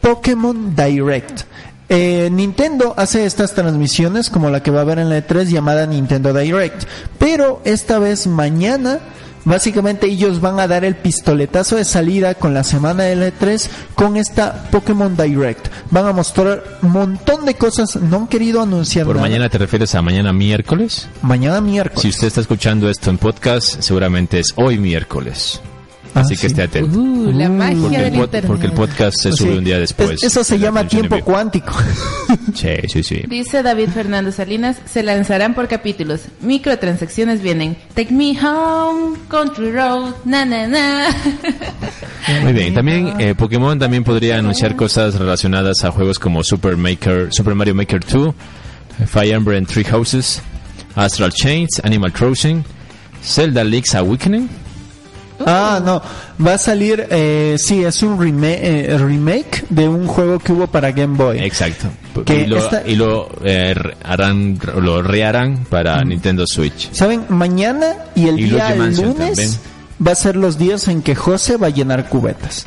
Pokémon Direct Eh, Nintendo hace estas transmisiones como la que va a haber en la E3 llamada Nintendo Direct pero esta vez mañana Básicamente ellos van a dar el pistoletazo de salida con la semana de la E3 con esta Pokémon Direct. Van a mostrar un montón de cosas, no han querido anunciar ¿Por nada. mañana te refieres a mañana miércoles? Mañana miércoles. Si usted está escuchando esto en podcast, seguramente es hoy miércoles. Ah, Así sí. que esté atento. Uh, la magia porque, el del pod- internet. porque el podcast se sube Sí. un día después. Es- Eso se llama tiempo vivo. cuántico. Sí, sí, sí. Dice David Fernando Salinas, se lanzarán por capítulos. Microtransacciones vienen. Take me home, country road, na na na. Muy bien. También eh, Pokémon también podría anunciar cosas relacionadas a juegos como Super Maker, Super Mario Maker 2, Fire Emblem Three Houses, Astral Chains, Animal Crossing, Zelda Link's Awakening. Ah, no. Va a salir, eh, sí, es un remake, remake de un juego que hubo para Game Boy. Exacto. Que y lo, esta- y lo, eh, harán, lo reharán para Nintendo Switch. ¿Saben? Mañana y el Y día lunes también. va a ser los días en que José va a llenar cubetas.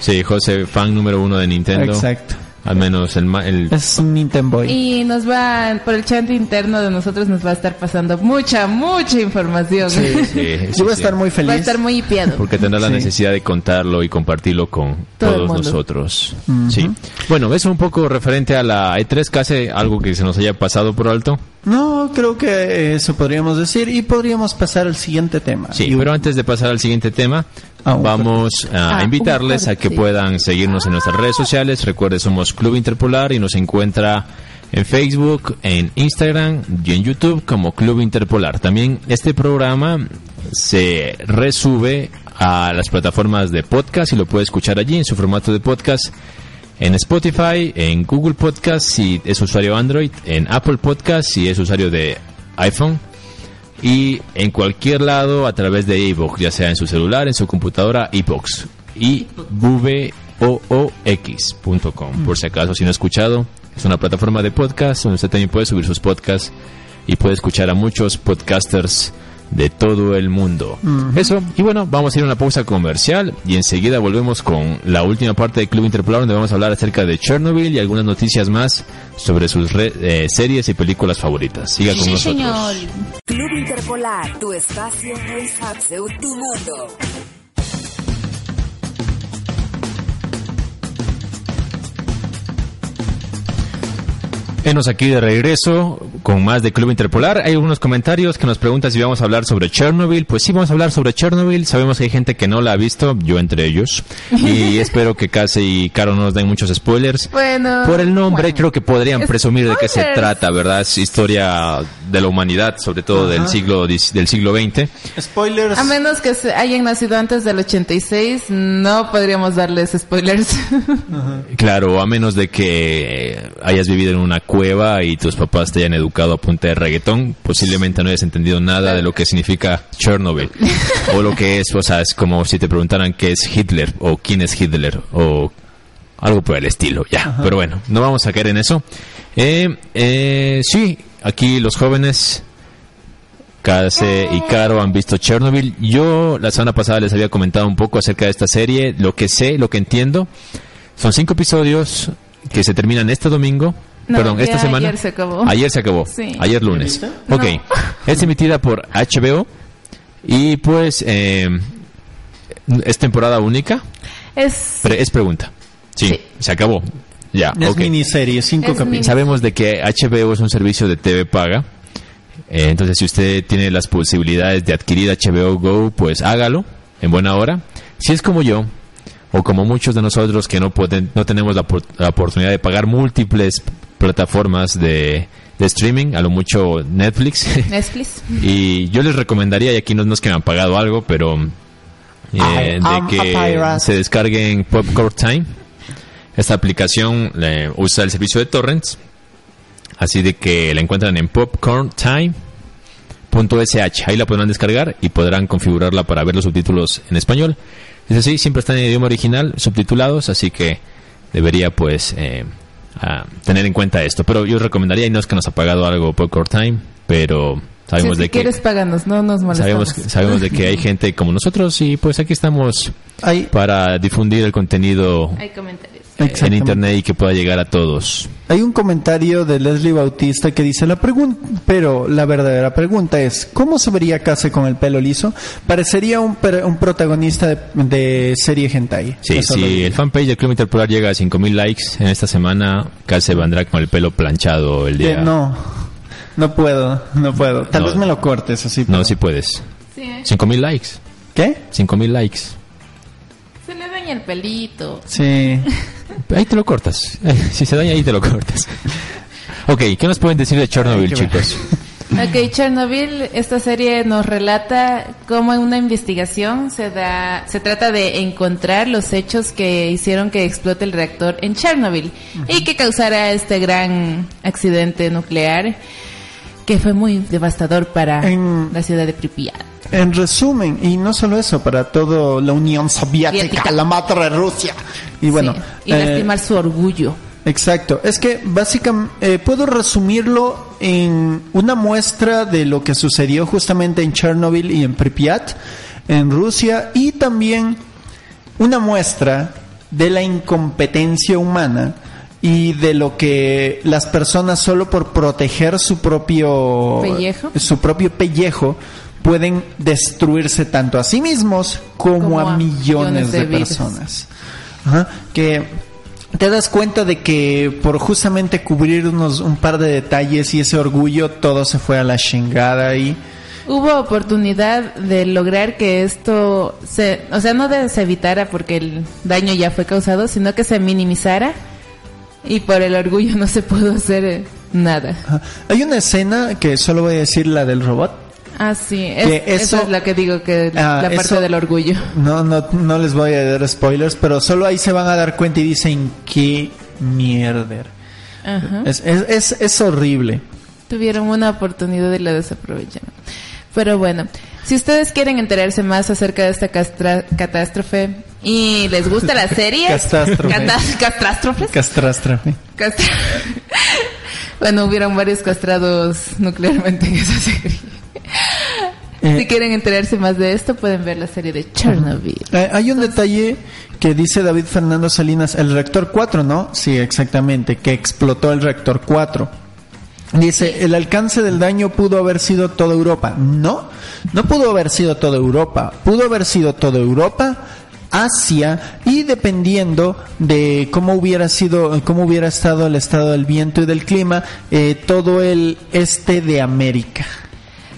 Sí, José, fan número uno de Nintendo. Exacto. Al menos el, ma- el Es un Nintendo Boy. Y nos va, por el chat interno de nosotros nos va a estar pasando mucha, mucha información. Sí, Sí, sí, Yo voy a sí. estar muy feliz. Va a estar muy hipiado. porque tendrá la Sí. necesidad de contarlo y compartirlo con Todo todos nosotros. Sí. Bueno, eso un poco referente a la E3, casi algo que se nos haya pasado por alto. No, creo que eso podríamos decir y podríamos pasar al siguiente tema. Sí, pero antes de pasar al siguiente tema, Ah, vamos a Ah, invitarles a que puedan seguirnos en nuestras redes sociales. Recuerde, somos Club Interpolar y nos encuentra en Facebook, en Instagram y en YouTube como Club Interpolar. También este programa se resube a las plataformas de podcast y lo puede escuchar allí en su formato de podcast. En Spotify, en Google Podcast si es usuario Android, en Apple Podcast si es usuario de iPhone y en cualquier lado a través de iVoox, ya sea en su celular, en su computadora, iVoox. y voox.com. Por si acaso, si no ha escuchado, es una plataforma de podcast donde usted también puede subir sus podcasts y puede escuchar a muchos podcasters de todo el mundo. Eso, y bueno, vamos a ir a una pausa comercial y enseguida volvemos con la última parte de Club Interpolar donde vamos a hablar acerca de Chernobyl y algunas noticias más sobre sus re- eh, series y películas favoritas. Siga con Sí, nosotros. señor. Club Interpolar, tu espacio, tu espacio, tu mundo. Enos aquí de regreso con más de Club Interpolar. Hay algunos comentarios que nos preguntan si vamos a hablar sobre Chernobyl. Pues sí, vamos a hablar sobre Chernobyl. Sabemos que hay gente que no la ha visto, yo entre ellos. Y espero que Case y Caro no nos den muchos spoilers. Bueno. Por el nombre, bueno. creo que podrían presumir de qué se Spoilers. trata, ¿verdad? Es historia de la humanidad, sobre todo del siglo, del siglo XX. Spoilers. A menos que se hayan nacido antes del 86, no podríamos darles spoilers. Claro, a menos de que hayas vivido en una cueva y tus papás te hayan educado a punta de reggaetón, posiblemente no hayas entendido nada de lo que significa Chernobyl. o lo que es, o sea, es como si te preguntaran qué es Hitler o quién es Hitler o algo por el estilo, ya. Pero bueno, no vamos a caer en eso. Eh, eh, sí, aquí los jóvenes Case y Caro han visto Chernobyl. Yo la semana pasada les había comentado un poco acerca de esta serie. Lo que sé, lo que entiendo, son cinco episodios que se terminan este domingo. No, Perdón, esta semana. ayer se acabó. Ayer se acabó. Sí. Ayer lunes. ¿Ya Ok. Es emitida por HBO y pues eh, es temporada única. es Pre- es pregunta. Sí, Sí. se acabó. Ya, Es ok. miniserie, cinco Es capítulos. Sabemos de que HBO es un servicio de TV paga. Eh, entonces, si usted tiene las posibilidades de adquirir HBO Go, pues hágalo en buena hora. Si es como yo, o como muchos de nosotros que no, pueden, no tenemos la oportunidad de pagar múltiples plataformas de, de streaming, a lo mucho Netflix. Netflix. y yo les recomendaría, y aquí no, no es que me han pagado algo, pero eh, de que se descarguen Popcorn Time. Esta aplicación eh, usa el servicio de torrents, así de que la encuentran en popcorntime.sh. Ahí la podrán descargar y podrán configurarla para ver los subtítulos en español. Es así, siempre están en idioma original, subtitulados, así que debería pues eh, a tener en cuenta esto. Pero yo recomendaría, y no es que nos ha pagado algo Popcorn Time, pero sabemos si, de si que... quieres, páganos, no nos molestamos. Sabemos, sabemos de que hay gente como nosotros y pues aquí estamos Hay, para difundir el contenido Hay comentarios. En internet y que pueda llegar a todos. hay un comentario de Leslie Bautista que dice la pregunta, pero la verdadera pregunta es ¿cómo se vería Case con el pelo liso? Parecería un, un protagonista de, de serie hentai. Sí, Eso si el fanpage del Club Interpolar llega a 5000 likes en esta semana, Case vendrá con el pelo planchado el día. no, no puedo, no puedo. Tal No. vez me lo cortes así. No, pero- sí puedes. Sí, ¿eh? 5000 likes. ¿Qué? 5000 likes. Se le daña el pelito. Sí. Ahí te lo cortas. Si se daña, ahí te lo cortas. Ok, ¿qué nos pueden decir de Chernobyl, Ay, chicos? Ok, Chernobyl, esta serie nos relata cómo en una investigación se da, se trata de encontrar los hechos que hicieron que explote el reactor en Chernobyl y que causara este gran accidente nuclear que fue muy devastador para En- la ciudad de Pripyat. En resumen, y no solo eso, para toda la Unión Soviética, Soviética. la madre Rusia. Y bueno, Sí, y eh, lastimar su orgullo. Exacto, es que básicamente puedo resumirlo en una muestra de lo que sucedió justamente en Chernobyl y en Pripyat, en Rusia, y también una muestra de la incompetencia humana y de lo que las personas solo por proteger su propio Pellejo. su propio pellejo pueden destruirse tanto a sí mismos como, Como a, millones millones de, personas. Ajá, que te das cuenta de que por justamente cubrir unos un par de detalles y ese orgullo todo se fue a la chingada y Hubo oportunidad de lograr que esto se, o sea, no de se evitara porque el daño ya fue causado, sino que se minimizara y por el orgullo no se pudo hacer eh, nada. Ajá. hay una escena que solo voy a decir la del robot Ah, sí, es- Que eso, eso- es lo que digo, que Ah, la parte eso- del orgullo. No, no, no les voy a dar spoilers, pero solo ahí se van a dar cuenta y dicen qué mierda. Ajá. Es, es, es horrible. Tuvieron una oportunidad y la desaprovecharon. Pero bueno, si ustedes quieren enterarse más acerca de esta castra- catástrofe y les gusta la serie, Catástrofe. Catástrofes, Catástrofe. Bueno, hubieron varios castrados nuclearmente en esa serie. Eh, si quieren enterarse más de esto, pueden ver la serie de Chernobyl. Eh, hay un detalle que dice David Fernando Salinas, el reactor 4, ¿no? Sí, exactamente, que explotó el reactor 4. Dice, el alcance del daño pudo haber sido toda Europa. No, no pudo haber sido toda Europa. Pudo haber sido toda Europa, Asia y dependiendo de cómo hubiera sido, cómo hubiera estado el estado del viento y del clima, eh, todo el este de América.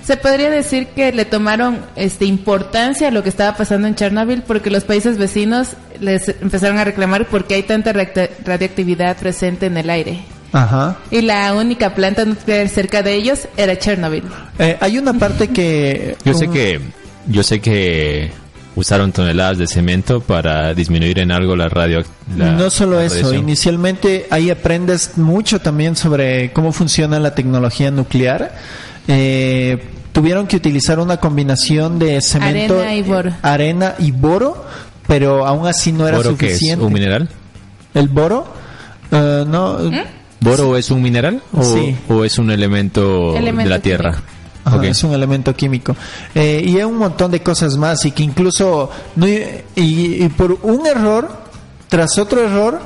Se podría decir que le tomaron este importancia a lo que estaba pasando en Chernobyl porque los países vecinos les empezaron a reclamar porque hay tanta radioactividad presente en el aire. Ajá. Y la única planta nuclear cerca de ellos era Chernobyl. Eh, hay una parte que Yo sé un- que yo sé que usaron toneladas de cemento para disminuir en algo la radio. la- no solo la eso, inicialmente ahí aprendes mucho también sobre cómo funciona la tecnología nuclear. Eh, tuvieron que utilizar una combinación de cemento, Arena y boro. eh, arena y boro, pero aún así no era ¿Boro qué es? suficiente. ¿Un mineral? ¿El boro? Eh, no, ¿Mm? ¿Boro es un mineral o, Sí. o es un elemento, Elemento de la Tierra? químico. Ajá, Ok. es un elemento químico. Eh, y hay un montón de cosas más y que incluso, no, y, y por un error, tras otro error,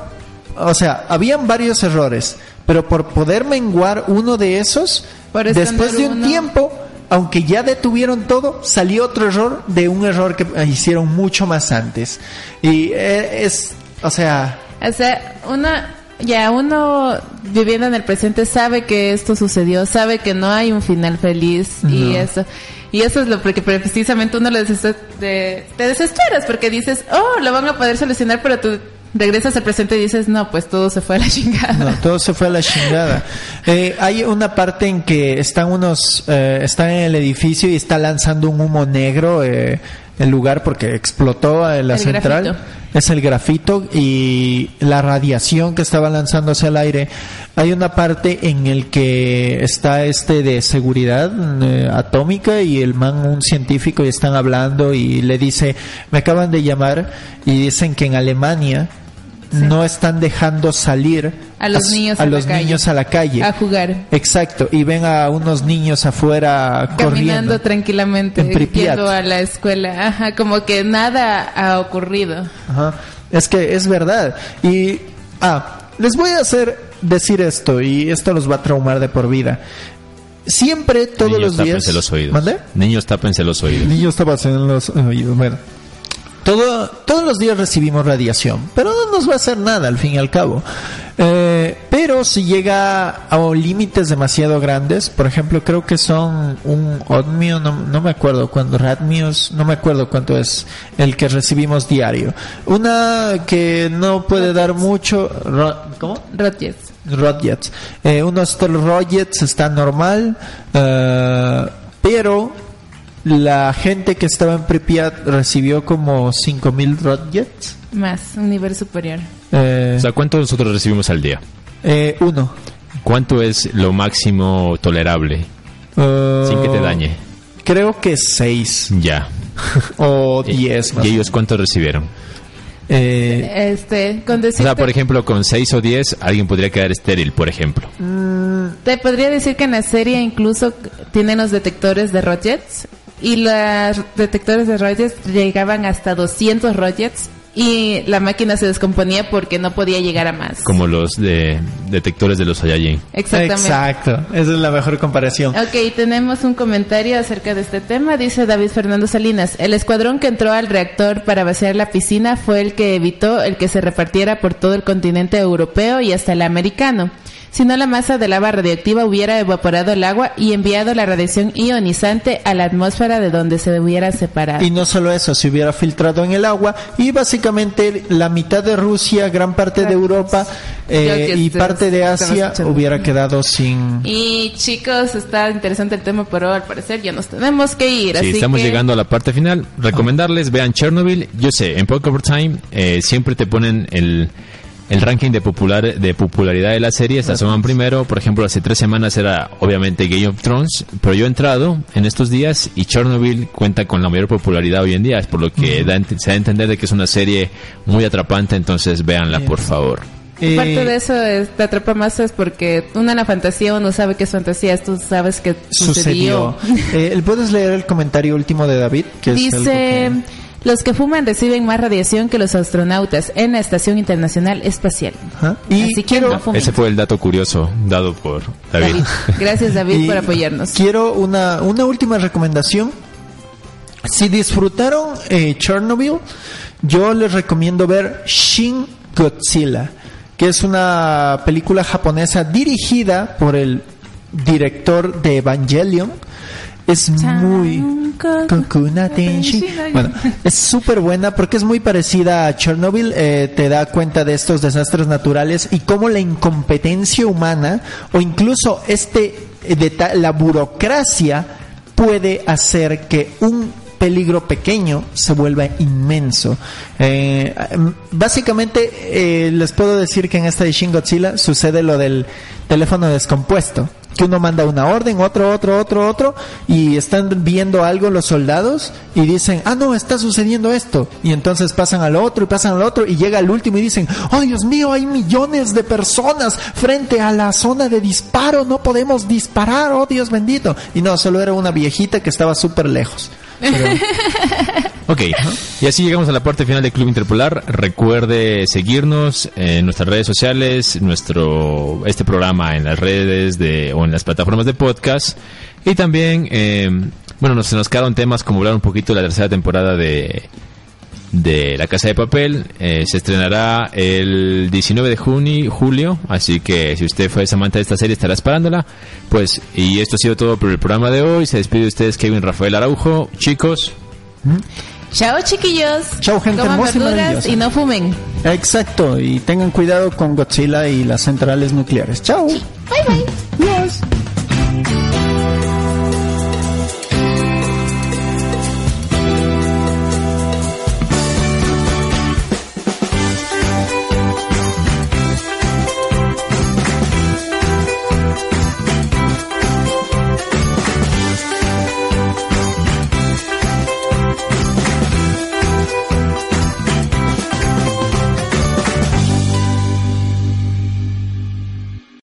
o sea, habían varios errores, pero por poder menguar uno de esos, Por después de un uno. tiempo, aunque ya detuvieron todo, salió otro error de un error que hicieron mucho más antes. Y eh, es, o sea, O sea, una, ya uno viviendo en el presente sabe que esto sucedió, sabe que no hay un final feliz y eso. Y eso es lo porque precisamente uno le de- te desesperas porque dices, oh, lo van a poder solucionar, pero tú regresas al presente y dices, no, pues todo se fue a la chingada. No, todo se fue a la chingada. Eh, hay una parte en que están unos, eh, están en el edificio y está lanzando un humo negro eh, el lugar porque explotó eh, la El central. grafito. Es el grafito y la radiación que estaba lanzándose al aire. Hay una parte en el que está este de seguridad eh, atómica y el man, un científico, y están hablando y le dice, me acaban de llamar y dicen que en Alemania Sí. no están dejando salir A los niños a a la los calle. niños a la calle. A jugar. Exacto, y ven a unos niños afuera Caminando corriendo. tranquilamente, yendo a la escuela. Ajá, como que nada ha ocurrido. Ajá. Es que es verdad. Y ah, les voy a hacer decir esto y esto los va a traumar de por vida. Siempre todos Niños, los días. tápense los oídos. ¿Mande? Niños, tápense los oídos. Niños en los oídos. Bueno. Todo, todos los días recibimos radiación, pero no nos va a hacer nada al fin y al cabo. Eh, pero si llega a límites demasiado grandes, por ejemplo, creo que son un Odmio, no, no me acuerdo cuánto, Radmios, no me acuerdo cuánto es el que recibimos diario. Una que no puede dar mucho, ro- ¿cómo? Rodgers. Rodgers. Eh, unos está normal, eh, pero la gente que estaba en Pripyat recibió como 5000 Rodgers. Más, un nivel superior. Eh, O sea, ¿cuánto nosotros recibimos al día? eh, uno. ¿Cuánto es lo máximo tolerable Eh, sin que te dañe? Creo que 6 Ya. o 10 más. ¿Y ellos cuánto recibieron? Eh, Este, con O decirte, sea, por ejemplo, con 6 o 10 alguien podría quedar estéril, por ejemplo. te podría decir que en la serie incluso tienen los detectores de Rodgers y los detectores de Rodgers llegaban hasta 200 Rodgers y la máquina se descomponía porque no podía llegar a más. Como los de detectores de los Saiyajin. Exactamente. Exacto, esa es la mejor comparación. Ok, tenemos un comentario acerca de este tema. Dice David Fernando Salinas, el escuadrón que entró al reactor para vaciar la piscina fue el que evitó el que se repartiera por todo el continente europeo y hasta el americano. Si no, la masa de lava radioactiva hubiera evaporado el agua y enviado la radiación ionizante a la atmósfera de donde se hubiera separado. Y no solo eso, se hubiera filtrado en el agua y básicamente la mitad de Rusia, gran parte de Europa eh, y parte de Asia hubiera quedado sin... Y chicos, está interesante el tema, pero al parecer ya nos tenemos que ir. Sí, así estamos que- llegando a la parte final. Recomendarles, vean Chernobyl. Yo sé, en Poker Time eh, siempre te ponen el, el ranking de, popular, de popularidad de la serie. Esta asoman primero. Por ejemplo, hace tres semanas era obviamente Game of Thrones. Pero yo he entrado en estos días y Chernobyl cuenta con la mayor popularidad hoy en día. Es por lo que da, se da a entender de que es una serie muy atrapante. Entonces véanla, por favor. Eh, Parte de eso es, te atrapa más es porque uno en la fantasía uno sabe que es fantasía, tú sabes que sucedió. sucedió. Eh, ¿Puedes leer el comentario último de David? Que es algo Dice, que- los que fuman reciben más radiación que los astronautas en la Estación Internacional Espacial. Y Así que quiero- no fumen. Ese fue el dato curioso dado por David. David. Gracias David por apoyarnos. Quiero una, una última recomendación. Si disfrutaron eh, Chernobyl, yo les recomiendo ver Shin Godzilla, que es una película japonesa dirigida por el director de Evangelion. Es muy... Bueno, es súper buena porque es muy parecida a Chernobyl. eh, te da cuenta de estos desastres naturales y cómo la incompetencia humana o incluso este eh, la burocracia puede hacer que un peligro pequeño se vuelva inmenso. Eh, em, básicamente eh, les puedo decir que en esta de Shin Godzilla sucede lo del teléfono descompuesto que uno manda una orden, otro, otro, otro, otro, y están viendo algo los soldados y dicen, ah, no, está sucediendo esto. Y entonces pasan al otro y pasan al otro y llega al último y dicen, oh, Dios mío, hay millones de personas frente a la zona de disparo, no podemos disparar, oh, Dios bendito. Y no, solo era una viejita que estaba súper lejos. Pero- Ok, y así llegamos a la parte final de Club Interpolar. Recuerde seguirnos en nuestras redes sociales, nuestro este programa en las redes de o en las plataformas de podcast y también, eh, bueno, nos, se nos quedaron temas como hablar un poquito de la tercera temporada de de La Casa de Papel. Eh, se estrenará el 19 de junio, julio, así que si usted fue amante de esta serie estará esperándola. Pues, y esto ha sido todo por el programa de hoy. Se despide de ustedes Kevin Rafael Araujo. Chicos. Chao chiquillos. Chao, gente Coman hermosa verduras y no fumen. Exacto, y tengan cuidado con Godzilla y las centrales nucleares. Chao. Bye bye. Adiós.